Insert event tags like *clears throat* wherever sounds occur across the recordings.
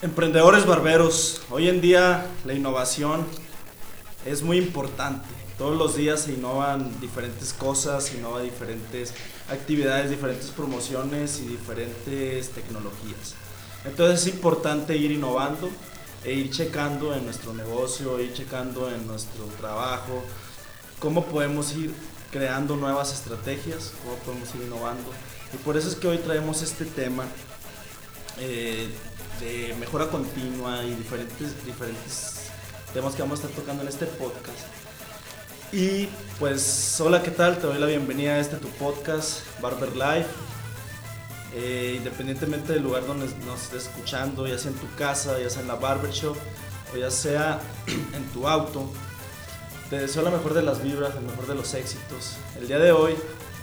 Emprendedores barberos, hoy en día la innovación es muy importante. Todos los días se innovan diferentes cosas, se innovan diferentes actividades, diferentes promociones y diferentes tecnologías. Entonces es importante ir innovando e ir checando en nuestro negocio, ir checando en nuestro trabajo, cómo podemos ir creando nuevas estrategias, cómo podemos ir innovando. Y por eso es que hoy traemos este tema eh, mejora continua y diferentes, diferentes temas que vamos a estar tocando en este podcast. Y pues, hola, ¿qué tal? Te doy la bienvenida a este tu podcast, Barber Life. Eh, independientemente del lugar donde nos estés escuchando, ya sea en tu casa, ya sea en la barbershop, o ya sea *clears throat* en tu auto, te deseo la mejor de las vibras, el mejor de los éxitos. El día de hoy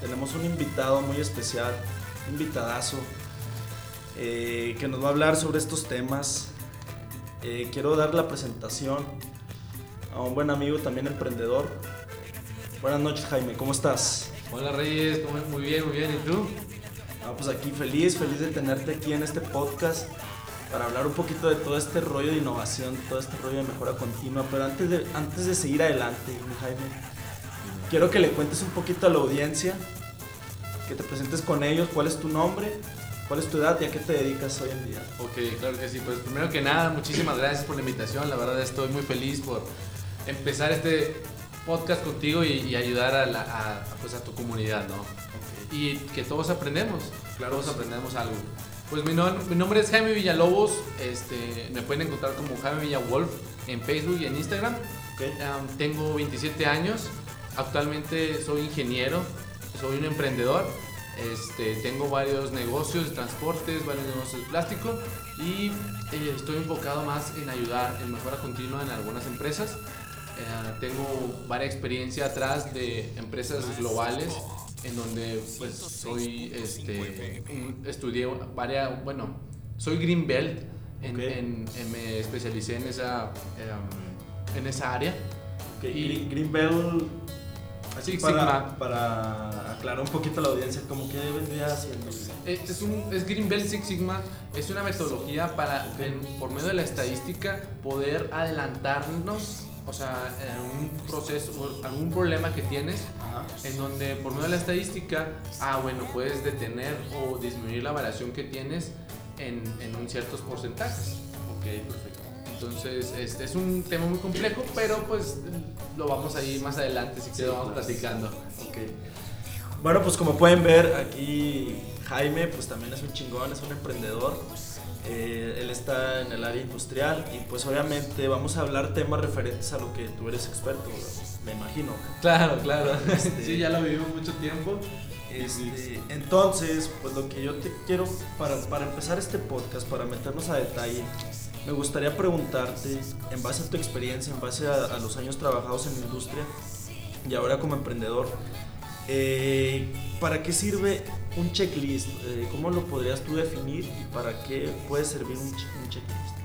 tenemos un invitado muy especial, un invitadazo, eh, que nos va a hablar sobre estos temas. Eh, quiero dar la presentación a un buen amigo, también emprendedor. Buenas noches, Jaime, ¿cómo estás? Hola Reyes, muy bien, muy bien, ¿y tú? Ah, pues aquí feliz, feliz de tenerte aquí en este podcast para hablar un poquito de todo este rollo de innovación, todo este rollo de mejora continua. Pero antes de, antes de seguir adelante, Jaime, quiero que le cuentes un poquito a la audiencia, que te presentes con ellos, cuál es tu nombre, cuál es tu edad y a qué te dedicas hoy en día. Ok, claro que sí. Pues primero que nada, muchísimas gracias por la invitación. La verdad estoy muy feliz por empezar este podcast contigo y, ayudar a, la, pues a tu comunidad, ¿no? Y que todos aprendemos, claro, todos aprendemos algo. Pues mi, mi, nombre es Jaime Villalobos, este, me pueden encontrar como Jaime Villalwolf en Facebook y en Instagram. tengo 27 años, actualmente soy ingeniero, soy un emprendedor, este, tengo varios negocios de transportes, varios negocios de plástico y eh, estoy enfocado más en ayudar en mejora continua en algunas empresas. Eh, tengo varias experiencia atrás de empresas globales en donde pues soy, este, estudié varias, bueno, soy Green Belt, en, me especialicé en esa, em, en esa área. Y Green Belt, así para, para aclarar un poquito a la audiencia, ¿cómo que vendría haciendo? Es, un, es Green Belt Six Sigma, es una metodología para, por medio de la estadística, poder adelantarnos o sea, un proceso, algún problema que tienes, en donde por medio de la estadística, ah, bueno, puedes detener o disminuir la variación que tienes en, en un ciertos porcentajes. Ok, perfecto. Entonces, este es un tema muy complejo, pero pues lo vamos a ir más adelante si quieres vamos platicando. Ok. Bueno, pues como pueden ver, aquí Jaime, pues también es un chingón, es un emprendedor. Eh, él está en el área industrial y pues obviamente vamos a hablar temas referentes a lo que tú eres experto, me imagino. Claro, claro. Este, sí, ya lo vivimos mucho tiempo. Este, entonces, pues lo que yo te quiero, para, para empezar este podcast, para meternos a detalle, me gustaría preguntarte, en base a tu experiencia, en base a, los años trabajados en la industria y ahora como emprendedor, eh, ¿Para qué sirve un checklist? Eh, ¿Cómo lo podrías tú definir y para qué puede servir un, checklist?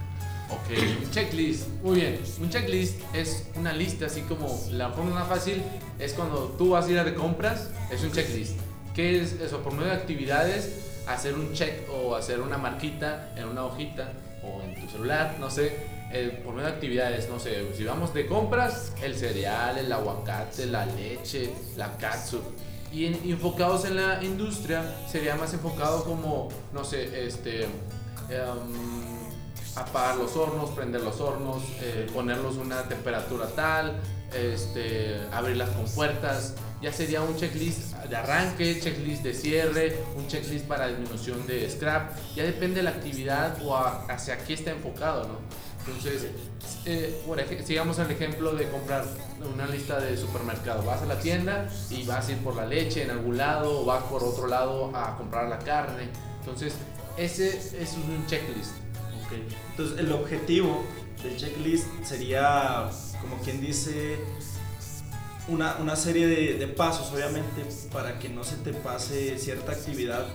Ok, un checklist. Muy bien. Un checklist es una lista, así como la forma fácil es cuando tú vas a ir a de compras, es un checklist. ¿Qué es eso? Por medio de actividades, hacer un check o hacer una marquita en una hojita o en tu celular, no sé, eh, por medio de actividades, no sé, si vamos de compras, el cereal, el aguacate, la leche, la katsu. Y enfocados en la industria, sería más enfocado como, no sé, este, em, apagar los hornos, prender los hornos, eh, ponerlos una temperatura tal, este, abrir las compuertas. Ya sería un checklist de arranque, checklist de cierre, un checklist para disminución de scrap. Ya depende de la actividad o hacia qué está enfocado, ¿no? Entonces, eh, por sigamos el ejemplo de comprar una lista de supermercado. Vas a la tienda y vas a ir por la leche en algún lado o vas por otro lado a comprar la carne. Entonces, ese es un checklist. Okay. Entonces, el objetivo del checklist sería, como quien dice, una, una serie de, de, pasos, obviamente, para que no se te pase cierta actividad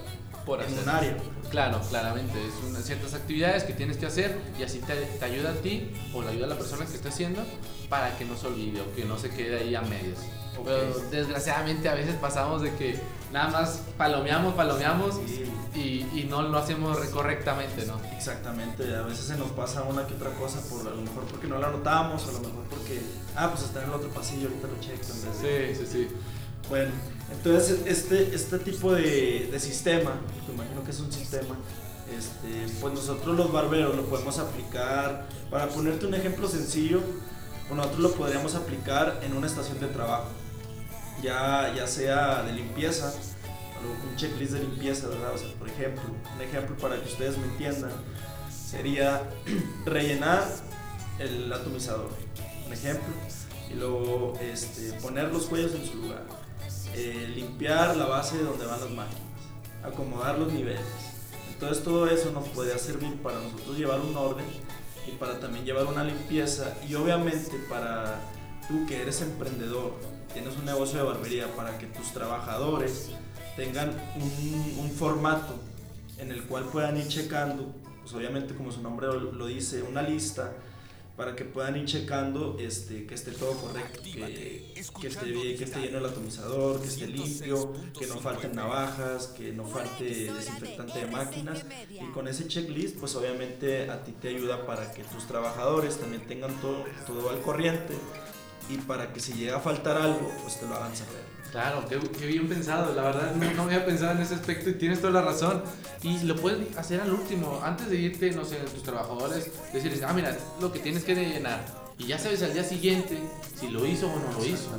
por en un área. Claro, claramente. Es una, ciertas actividades que tienes que hacer y así te, te, ayuda a ti o le ayuda a la persona que está haciendo para que no se olvide o que no se quede ahí a medias. Pero desgraciadamente a veces pasamos de que nada más palomeamos, palomeamos y, y, no lo hacemos correctamente, ¿no? Exactamente, a veces se nos pasa una que otra cosa, por, a lo mejor porque no la notamos, a lo mejor porque, ah, pues está en el otro pasillo, ahorita lo checo. Sí, sí, sí. Bueno, entonces este, este tipo de, de sistema, me imagino que es un sistema, este, pues nosotros los barberos lo podemos aplicar, para ponerte un ejemplo sencillo, nosotros lo podríamos aplicar en una estación de trabajo, ya, ya sea de limpieza, un checklist de limpieza, ¿verdad? O sea, por ejemplo, un ejemplo para que ustedes me entiendan, sería *clears throat* rellenar el atomizador, un ejemplo, y luego este, poner los cuellos en su lugar, eh, limpiar la base donde van las máquinas, acomodar los niveles. Entonces todo eso nos puede servir para nosotros llevar un orden y para también llevar una limpieza y obviamente para tú que eres emprendedor, tienes un negocio de barbería, para que tus trabajadores tengan un, un formato en el cual puedan ir checando, pues obviamente como su nombre lo dice, una lista para que puedan ir checando este, que esté todo correcto, que, que, esté bien, que esté lleno el atomizador, que esté limpio, que no falten navajas, que no falte desinfectante de máquinas. Y con ese checklist, pues obviamente a ti te ayuda para que tus trabajadores también tengan todo, todo al corriente y para que si llega a faltar algo, pues te lo hagan saber. Claro, qué, bien pensado, la verdad no, había pensado en ese aspecto y tienes toda la razón. Y lo puedes hacer al último, antes de irte, no sé, a tus trabajadores, decirles, ah, mira, lo que tienes que llenar. Y ya sabes al día siguiente si lo hizo o no lo hizo.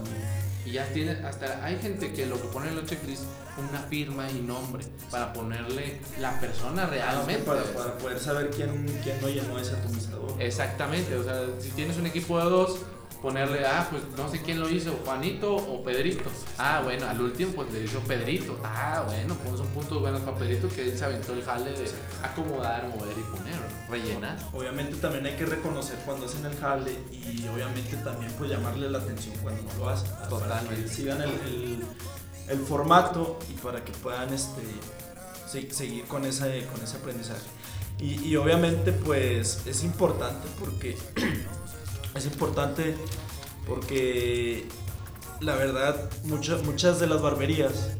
Y ya tienes, hasta hay gente que lo que pone en los checklists una firma y nombre para ponerle la persona realmente. Para, para poder saber quién, quién no llenó ese atomizador. Exactamente, o sea, si tienes un equipo de dos, ponerle, ah, pues no sé quién lo hizo, Juanito o Pedrito. Ah, bueno, al último pues le hizo Pedrito. Ah, bueno, pues son puntos buenos para Pedrito que él se aventó el jale de acomodar, mover y poner, rellenar. Obviamente también hay que reconocer cuando hacen el jale y obviamente también pues llamarle la atención cuando no lo hacen. Totalmente. Para que sigan el, el, formato y para que puedan este, seguir con, esa, con ese aprendizaje. Y, y obviamente pues es importante porque *clears throat* es importante porque la verdad muchas, muchas de las barberías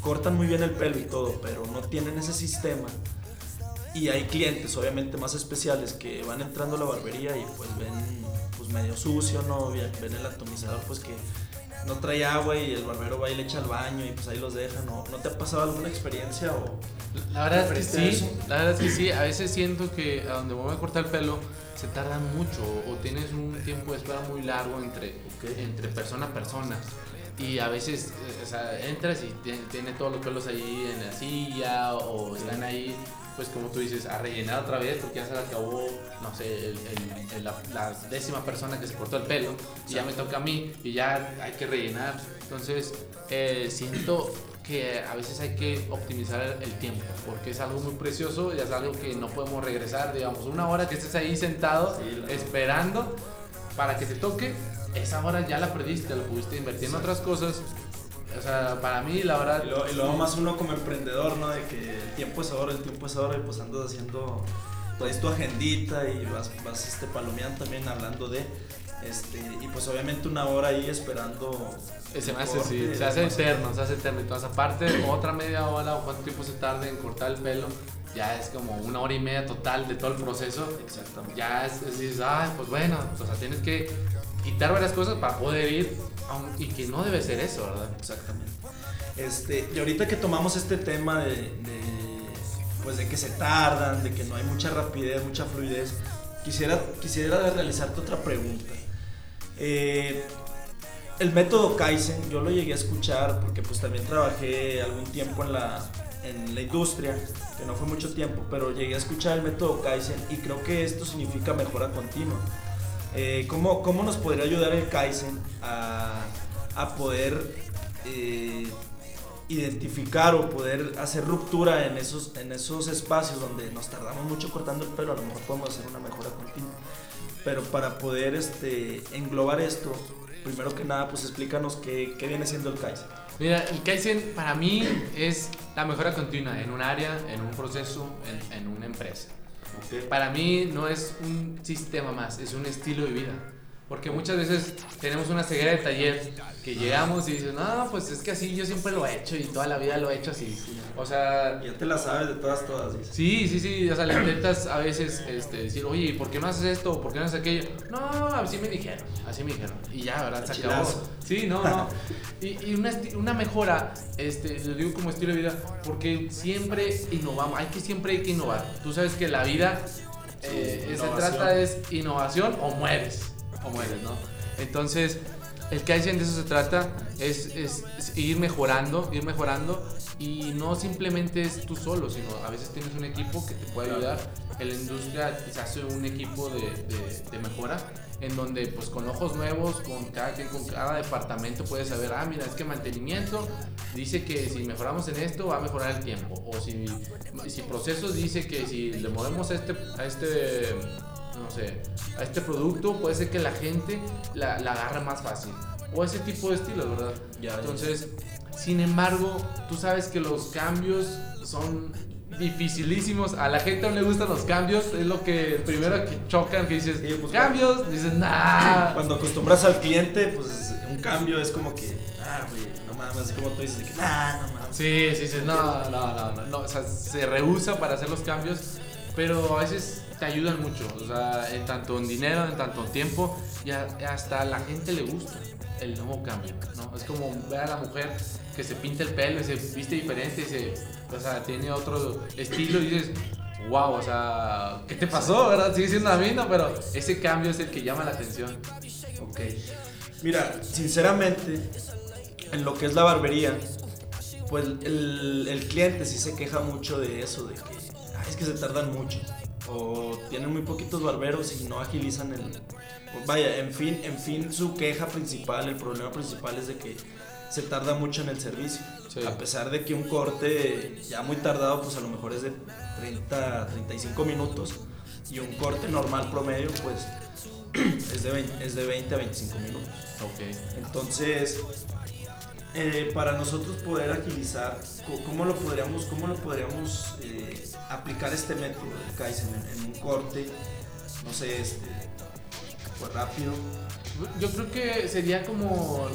cortan muy bien el pelo y todo, pero no tienen ese sistema. Y hay clientes obviamente más especiales que van entrando a la barbería y pues ven pues medio sucio, ¿no? Ven el atomizador pues que no trae agua y el barbero va y le echa al baño y pues ahí los deja, ¿no? ¿No te ha pasado alguna experiencia o...? La verdad es que sí, la verdad es que sí, a veces siento que a donde voy a cortar el pelo se tarda mucho o tienes un tiempo de espera muy largo entre, entre persona a persona. Y a veces, eh, o sea, entras y tiene, todos los pelos ahí en la silla o están ahí, pues como tú dices, a rellenar otra vez porque ya se le acabó, no sé, la, décima persona que se cortó el pelo y ya me toca a mí y ya hay que rellenar. Entonces, eh, siento que a veces hay que optimizar el tiempo, porque es algo muy precioso y es algo que no podemos regresar, digamos, una hora que estés ahí sentado esperando para que te toque, esa hora ya la perdiste, la pudiste invertir en otras cosas. O sea, para mí la verdad... Y luego, más uno como emprendedor, ¿no? De que el tiempo es ahora, el tiempo es ahora y pues andas haciendo pues tu agendita y vas, vas este, palomeando también hablando de... Este, y pues obviamente una hora ahí esperando. Se me hace, sí, se hace eterno, se hace eterno. Entonces, aparte, otra media hora o cuánto tiempo se tarde en cortar el pelo, ya es como una hora y media total de todo el proceso. Exactamente. Ya es, dices, ah, pues bueno, o sea, tienes que quitar varias cosas para poder ir, y que no debe ser eso, ¿verdad? Exactamente. Este, y ahorita que tomamos este tema de, de, pues de que se tardan, de que no hay mucha rapidez, mucha fluidez, quisiera, quisiera realizarte otra pregunta. Eh, el método Kaizen, yo lo llegué a escuchar porque pues también trabajé algún tiempo en la, en la industria, que no fue mucho tiempo, pero llegué a escuchar el método Kaizen y creo que esto significa mejora continua. Eh, ¿cómo, ¿cómo, nos podría ayudar el Kaizen a, a poder eh, identificar o poder hacer ruptura en esos, en esos espacios donde nos tardamos mucho cortando el pelo? A lo mejor podemos hacer una mejora continua. Pero para poder este, englobar esto, primero que nada, pues explícanos qué, qué viene siendo el Kaizen. Mira, el Kaizen para mí es la mejora continua en un área, en un proceso, en, en una empresa. Para mí no es un sistema más, es un estilo de vida. Porque muchas veces tenemos una ceguera de taller que llegamos y dices, no, pues es que así yo siempre lo he hecho y toda la vida lo he hecho así. O sea... Ya te la sabes de todas, todas. Sí, sí, sí. O sea, le intentas a veces este, decir, oye, ¿por qué no haces esto? ¿Por qué no haces aquello? No, así me dijeron, así me dijeron. Y ya, ¿verdad? Se acabó. Sí, no, no. *laughs* Y, y una, una, mejora, este, lo digo como estilo de vida, porque siempre innovamos. Hay que siempre hay que innovar. Tú sabes que la vida eh, se trata es innovación o mueres o mueres, ¿no? Entonces, el Kaizen de eso se trata, es, es, ir mejorando, ir mejorando y no simplemente es tú solo, sino a veces tienes un equipo que te puede ayudar. En la industria se hace un equipo de, de, de, mejora en donde pues con ojos nuevos, con cada, con cada departamento puedes saber, ah, mira, es que mantenimiento dice que si mejoramos en esto va a mejorar el tiempo. O si, si procesos dice que si le movemos a este, a este no sé, a este producto, puede ser que la gente la, la agarre más fácil. O ese tipo de estilo, ¿verdad? Ya, Entonces, sin embargo, tú sabes que los cambios son dificilísimos. A la gente no le gustan los cambios. Es lo que primero que chocan, que dices, pues, cambios, dices, nah. *laughs* Cuando acostumbras al cliente, pues un cambio es como que, ah, güey, no mames, como tú dices, que, nah, no mames. Sí, sí, sí, no, no, no, no, o sea, se rehúsa para hacer los cambios, pero a veces te ayudan mucho, o sea, en tanto en dinero, en tanto en tiempo, y hasta a la gente le gusta el nuevo cambio, ¿no? Es como ver a la mujer que se pinta el pelo y se viste diferente, se, o sea, tiene otro estilo y dices, wow, o sea, ¿qué te pasó, verdad? Sigue siendo la misma, pero ese cambio es el que llama la atención. Ok. Mira, sinceramente, en lo que es la barbería, pues el, el cliente sí se queja mucho de eso, de que es que se tardan mucho o tienen muy poquitos barberos y no agilizan el vaya en fin en fin su queja principal el problema principal es de que se tarda mucho en el servicio. A pesar de que un corte ya muy tardado pues a lo mejor es de 30 35 minutos y un corte normal promedio pues *clears throat* es de 20, es de 20 a 25 minutos. Okay. entonces eh, para nosotros poder agilizar, ¿cómo lo podríamos, cómo lo podríamos eh, aplicar este método de Kaizen en, un corte? No sé, este, pues rápido. Yo creo que sería como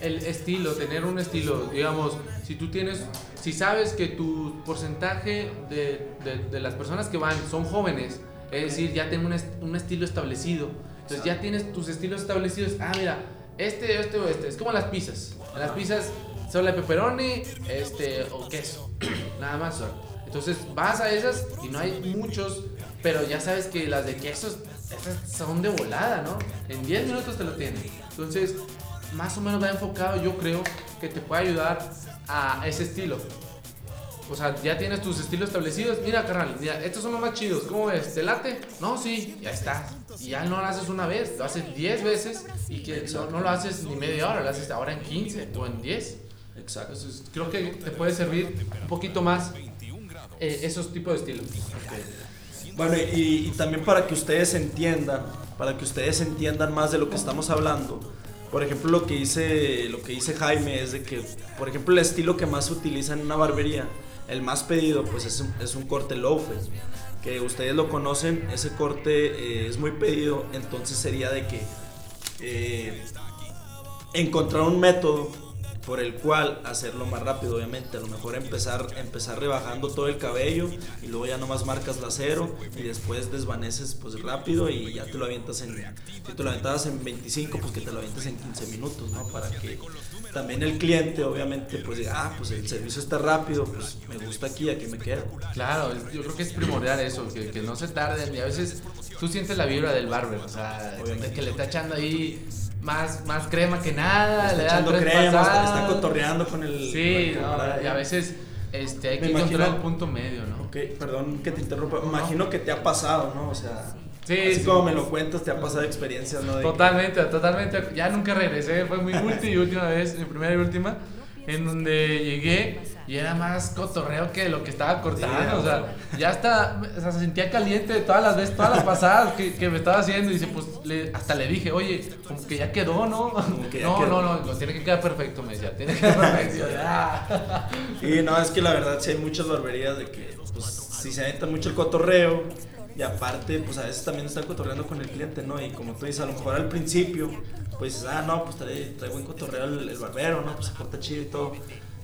el estilo, tener un estilo. Digamos, si tú tienes, si sabes que tu porcentaje de, de, las personas que van son jóvenes, es decir, ya tienen un, un estilo establecido. Entonces ya tienes tus estilos establecidos. Ah, mira, este, este o este. Es como las pizzas. Las pizzas solo hay pepperoni este, o queso. *clears throat* Nada más son. Entonces vas a esas y no hay muchos, pero ya sabes que las de quesos esas son de volada, ¿no? En 10 minutos te lo tienen. Entonces, más o menos va enfocado, yo creo, que te puede ayudar a ese estilo. O sea, ya tienes tus estilos establecidos. Mira, carnal, estos son los más chidos. ¿Cómo ves? ¿Te late? No, sí, ya está. Y ya no lo haces una vez, lo haces 10 veces y que no, lo haces ni media hora, lo haces ahora en 15 o en 10. Exacto. Entonces, creo que te puede servir un poquito más eh, esos tipos de estilos. Bueno, y, y también para que ustedes entiendan, para que ustedes entiendan más de lo que estamos hablando por ejemplo, lo que dice, lo que dice Jaime es de que, por ejemplo, el estilo que más se utiliza en una barbería el más pedido pues es un, es un corte low que ustedes lo conocen, ese corte eh, es muy pedido, entonces sería de que eh, encontrar un método por el cual hacerlo más rápido, obviamente. A lo mejor empezar, empezar rebajando todo el cabello y luego ya nomás marcas la cero y después desvaneces pues rápido y ya te lo avientas en, si te lo en 25, pues que te lo avientes en 15 minutos, ¿no? Para que también el cliente, obviamente, pues diga, ah, pues el servicio está rápido, pues me gusta aquí, aquí me quedo. Claro, yo creo que es primordial eso, que, que no se tarden y a veces tú sientes la vibra del barber, o sea, que le está echando ahí más, más crema que nada, le, da tres crema, está, cotorreando con el. Sí, y a veces este, hay que encontrar el punto medio, ¿no? Ok, perdón que te interrumpa. Imagino que te ha pasado, ¿no? O sea. Sí, así como me lo cuentas, te ha pasado experiencias, ¿no? totalmente, totalmente. Ya nunca regresé, fue mi última y última vez, mi primera y última en donde llegué y era más cotorreo que lo que estaba cortando. o sea, ya hasta o sea, se sentía caliente todas las veces, todas las pasadas que, que me estaba haciendo. Y dice, pues hasta le dije, oye, como que ya quedó, ¿no? no, no, no, tiene que quedar perfecto, me decía, tiene que quedar perfecto. y no, es que la verdad sí hay muchas barberías de que, pues, si se avienta mucho el cotorreo y aparte, pues a veces también está cotorreando con el cliente, ¿no? Y como tú dices, a lo mejor al principio, pues, ah, no, pues trae, trae buen cotorreo el, barbero, ¿no? Pues se corta chido y todo.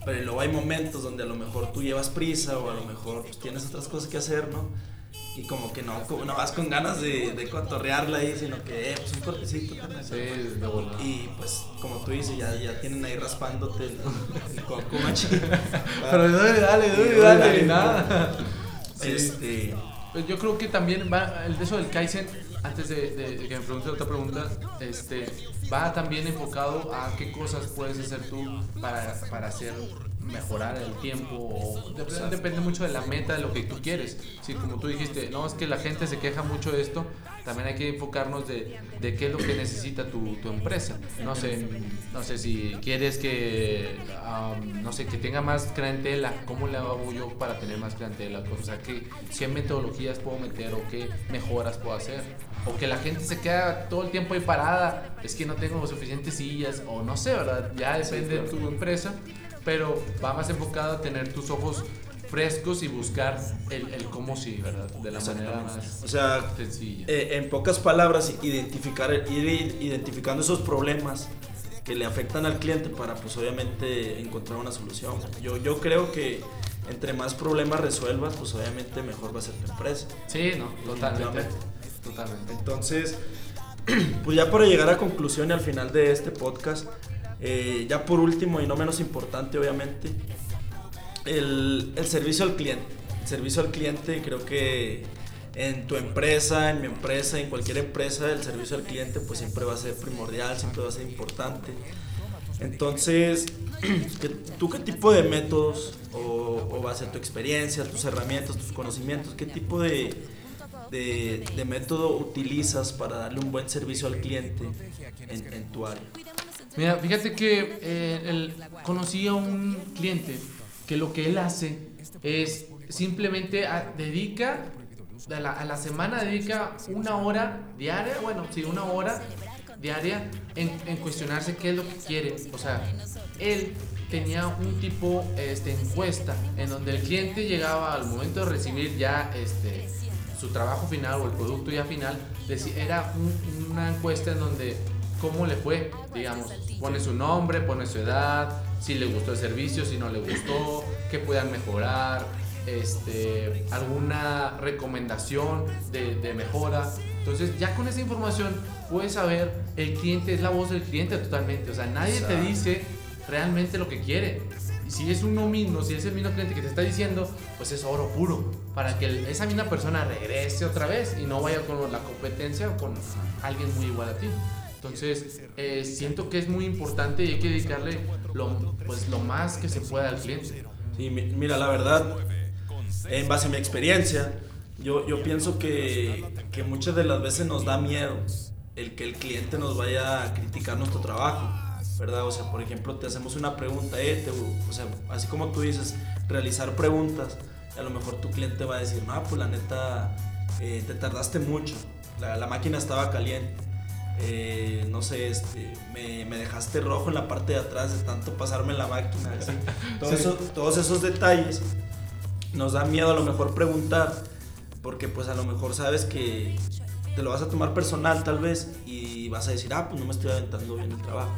Pero luego hay momentos donde a lo mejor tú llevas prisa o a lo mejor pues, tienes otras cosas que hacer, ¿no? Y como que no, no vas con ganas de, de cotorrearla ahí, sino que, eh, pues un cortecito. Sí, de volada. Y pues, como tú dices, ya, ya tienen ahí raspándote el, el coco. *laughs* Pero dale, dale, dale, dale, nada. Este. Pues yo creo que también va el de eso del Kaizen, antes de, que me pregunte otra pregunta, este, va también enfocado a qué cosas puedes hacer tú para, para hacer mejorar el tiempo o depende, mucho de la meta de lo que tú quieres. Si como tú dijiste, no, es que la gente se queja mucho de esto, también hay que enfocarnos de, de qué es lo que necesita tu, tu, empresa. No sé, no sé si quieres que, no sé, que tenga más clientela, ¿cómo le hago yo para tener más clientela? O sea, ¿qué, qué metodologías puedo meter o qué mejoras puedo hacer? O que la gente se queda todo el tiempo ahí parada, es que no tengo suficientes sillas, o no sé, ¿verdad? Ya depende de tu empresa pero va más enfocado a tener tus ojos frescos y buscar el, el cómo sí, ¿verdad? De la manera más o sea, sencilla. Eh, en pocas palabras, identificar, ir identificando esos problemas que le afectan al cliente para pues obviamente encontrar una solución. Yo, yo creo que entre más problemas resuelvas, pues obviamente mejor va a ser tu empresa. Sí, no, totalmente. Totalmente. Entonces, *clears throat* pues ya para llegar a conclusión y al final de este podcast, eh, ya por último y no menos importante, obviamente, el, el, servicio al cliente. El servicio al cliente creo que en tu empresa, en mi empresa, en cualquier empresa, el servicio al cliente pues siempre va a ser primordial, siempre va a ser importante. Entonces, *clears throat* ¿tú qué tipo de métodos o, o base a tu experiencia, tus herramientas, tus conocimientos, qué tipo de, de, método utilizas para darle un buen servicio al cliente en, en tu área? Mira, fíjate que eh, conocí a un cliente que lo que él hace es simplemente dedica, a la, a la, semana dedica una hora diaria, bueno, sí, una hora diaria en, cuestionarse qué es lo que quiere. O sea, él tenía un tipo este, encuesta en donde el cliente llegaba al momento de recibir ya este, su trabajo final o el producto ya final, era una encuesta en donde cómo le fue, digamos, pone su nombre, pone su edad, si le gustó el servicio, si no le gustó, qué puedan mejorar, este, alguna recomendación de, mejora. Entonces ya con esa información puedes saber, el cliente es la voz del cliente totalmente, o sea, nadie te dice realmente lo que quiere. Y si es uno mismo, si es el mismo cliente que te está diciendo, pues es oro puro, para que esa misma persona regrese otra vez y no vaya con la competencia o con alguien muy igual a ti. Entonces, eh, siento que es muy importante y hay que dedicarle lo, pues, lo más que se pueda al cliente. Sí, mira, la verdad, en base a mi experiencia, yo, yo pienso que, que muchas de las veces nos da miedo el que el cliente nos vaya a criticar nuestro trabajo, ¿verdad? O sea, por ejemplo, te hacemos una pregunta, eh, o sea, así como tú dices, realizar preguntas, a lo mejor tu cliente va a decir, no, pues la neta, eh, te tardaste mucho, la, la máquina estaba caliente eh, no sé, este, me, me, dejaste rojo en la parte de atrás de tanto pasarme la máquina. *laughs* todos esos detalles nos da miedo a lo mejor preguntar, porque pues a lo mejor sabes que te lo vas a tomar personal tal vez y vas a decir, ah, pues no me estoy aventando bien el trabajo.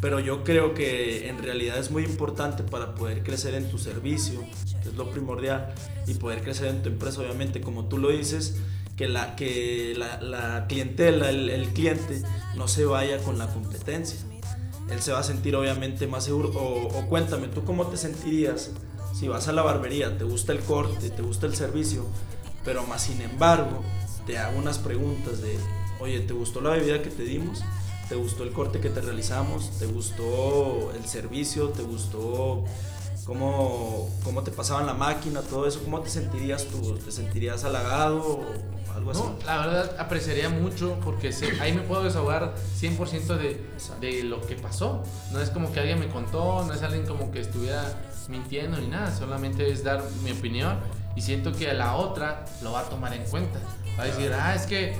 Pero yo creo que en realidad es muy importante para poder crecer en tu servicio, que es lo primordial, y poder crecer en tu empresa, obviamente, como tú lo dices, que la, que la, la clientela, el, cliente, no se vaya con la competencia. Él se va a sentir obviamente más seguro. O, o, cuéntame, ¿tú cómo te sentirías si vas a la barbería, te gusta el corte, te gusta el servicio, pero más sin embargo te hago unas preguntas de, oye, ¿te gustó la bebida que te dimos? ¿Te gustó el corte que te realizamos? ¿Te gustó el servicio? ¿Te gustó cómo, cómo te pasaban la máquina? Todo eso, ¿cómo te sentirías tú? ¿Te sentirías halagado? No, la verdad apreciaría mucho porque ahí me puedo desahogar 100% de, de lo que pasó. No es como que alguien me contó, no es alguien como que estuviera mintiendo ni nada, solamente es dar mi opinión y siento que la otra lo va a tomar en cuenta. Va a decir, ah, es que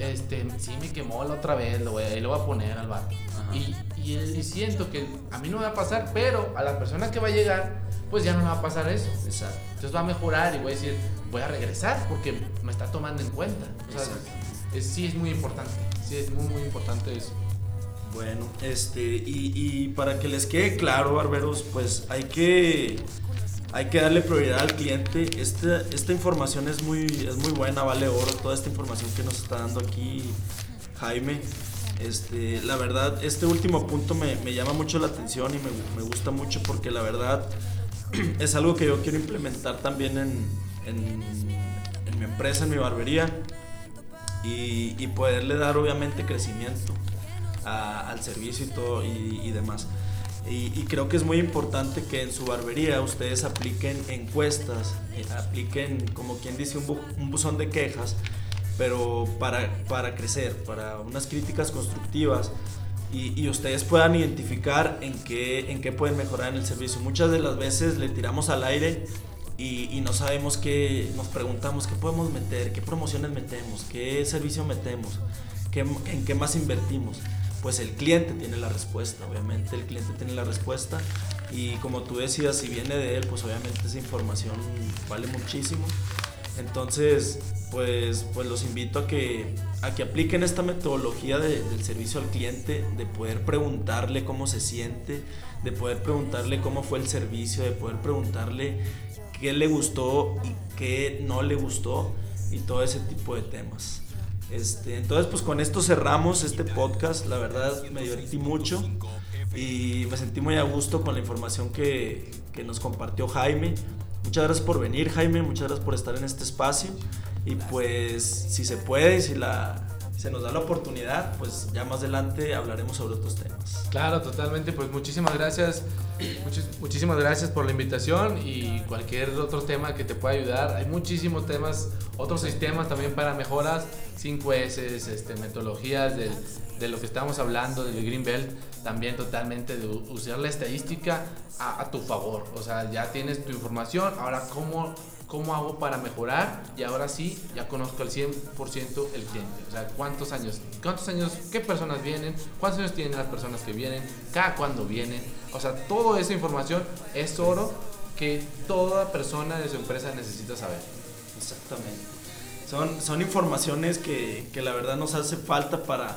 este, sí me quemó la otra vez, lo voy, ahí lo voy a poner al bar. Y, y, y, siento que a mí no me va a pasar, pero a la persona que va a llegar pues ya no me va a pasar eso. Exacto. Entonces va a mejorar y voy a decir, voy a regresar porque me está tomando en cuenta. O sea, Exacto. es- sí es muy importante, sí es muy, muy importante eso. Bueno, este, y, y para que les quede claro, barberos, pues hay que, hay que darle prioridad al cliente. Esta, esta información es muy, es muy buena, vale oro, toda esta información que nos está dando aquí Jaime. Este, la verdad, este último punto me, me llama mucho la atención y me, me gusta mucho porque la verdad *clears throat* es algo que yo quiero implementar también en, en, mi empresa, en mi barbería y, y poderle dar obviamente crecimiento a- al servicio y todo y, y demás. Y, y creo que es muy importante que en su barbería ustedes apliquen encuestas, eh, apliquen como quien dice un, bu- un buzón de quejas, pero para, para crecer, para unas críticas constructivas y, y ustedes puedan identificar en qué, en qué pueden mejorar en el servicio. Muchas de las veces le tiramos al aire y, y no sabemos qué, nos preguntamos qué podemos meter, qué promociones metemos, qué servicio metemos, qué, en qué más invertimos. Pues el cliente tiene la respuesta, obviamente el cliente tiene la respuesta y como tú decías, si viene de él, pues obviamente esa información vale muchísimo. Entonces, pues, pues los invito a que, a que apliquen esta metodología de- del servicio al cliente, de poder preguntarle cómo se siente, de poder preguntarle cómo fue el servicio, de poder preguntarle qué le gustó y qué no le gustó y todo ese tipo de temas. Este, entonces, pues con esto cerramos este podcast. La verdad, me divertí mucho y me sentí muy a gusto con la información que, que nos compartió Jaime. Muchas gracias por venir, Jaime. Muchas gracias por estar en este espacio. Y pues, si se puede, si la, se nos da la oportunidad, pues ya más adelante hablaremos sobre otros temas. Claro, totalmente. Pues muchísimas gracias. Muchísimas gracias por la invitación y cualquier otro tema que te pueda ayudar. Hay muchísimos temas, otros sistemas también para mejoras, 5S, este, metodologías del- de lo que estamos hablando del Green Belt, también totalmente de usar la estadística a, a tu favor. O sea, ya tienes tu información, ahora cómo, cómo hago para mejorar y ahora sí, ya conozco al 100% el cliente. O sea, cuántos años, cuántos años, qué personas vienen, cuántos años tienen las personas que vienen, cada cuándo vienen. O sea, toda esa información es oro que toda persona de su empresa necesita saber. Exactamente. Son, son informaciones que, que la verdad nos hace falta para,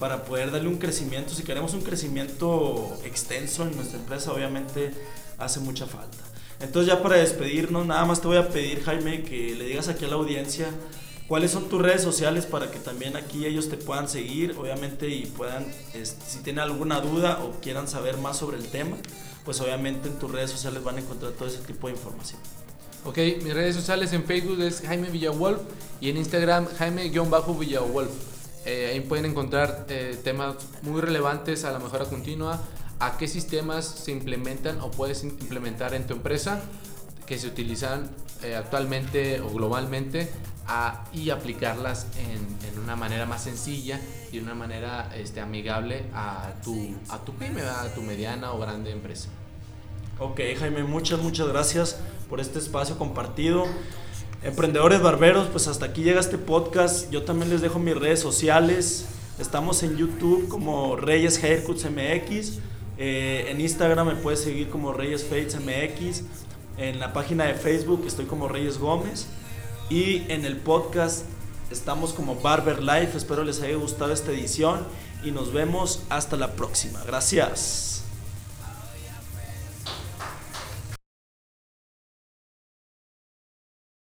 para poder darle un crecimiento. Si queremos un crecimiento extenso en nuestra empresa, obviamente hace mucha falta. Entonces ya para despedirnos, nada más te voy a pedir, Jaime, que le digas aquí a la audiencia cuáles son tus redes sociales para que también aquí ellos te puedan seguir, obviamente, y puedan, este, si tienen alguna duda o quieran saber más sobre el tema, pues obviamente en tus redes sociales van a encontrar todo ese tipo de información. Ok, mis redes sociales en Facebook es Jaime Villawolf y en Instagram Jaime-Villawolf. Eh, ahí pueden encontrar eh, temas muy relevantes a la mejora continua, a qué sistemas se implementan o puedes implementar en tu empresa que se utilizan eh, actualmente o globalmente a- y aplicarlas en, en una manera más sencilla y una manera este, amigable a tu, a tu pyme, a tu mediana o grande empresa. Ok, Jaime, muchas, muchas gracias por este espacio compartido. Emprendedores barberos, pues hasta aquí llega este podcast. Yo también les dejo mis redes sociales. Estamos en YouTube como Reyes Haircuts MX. Eh, en Instagram me puedes seguir como Reyes Fates MX. En la página de Facebook estoy como Reyes Gómez. Y en el podcast estamos como Barber Life. Espero les haya gustado esta edición y nos vemos hasta la próxima. Gracias.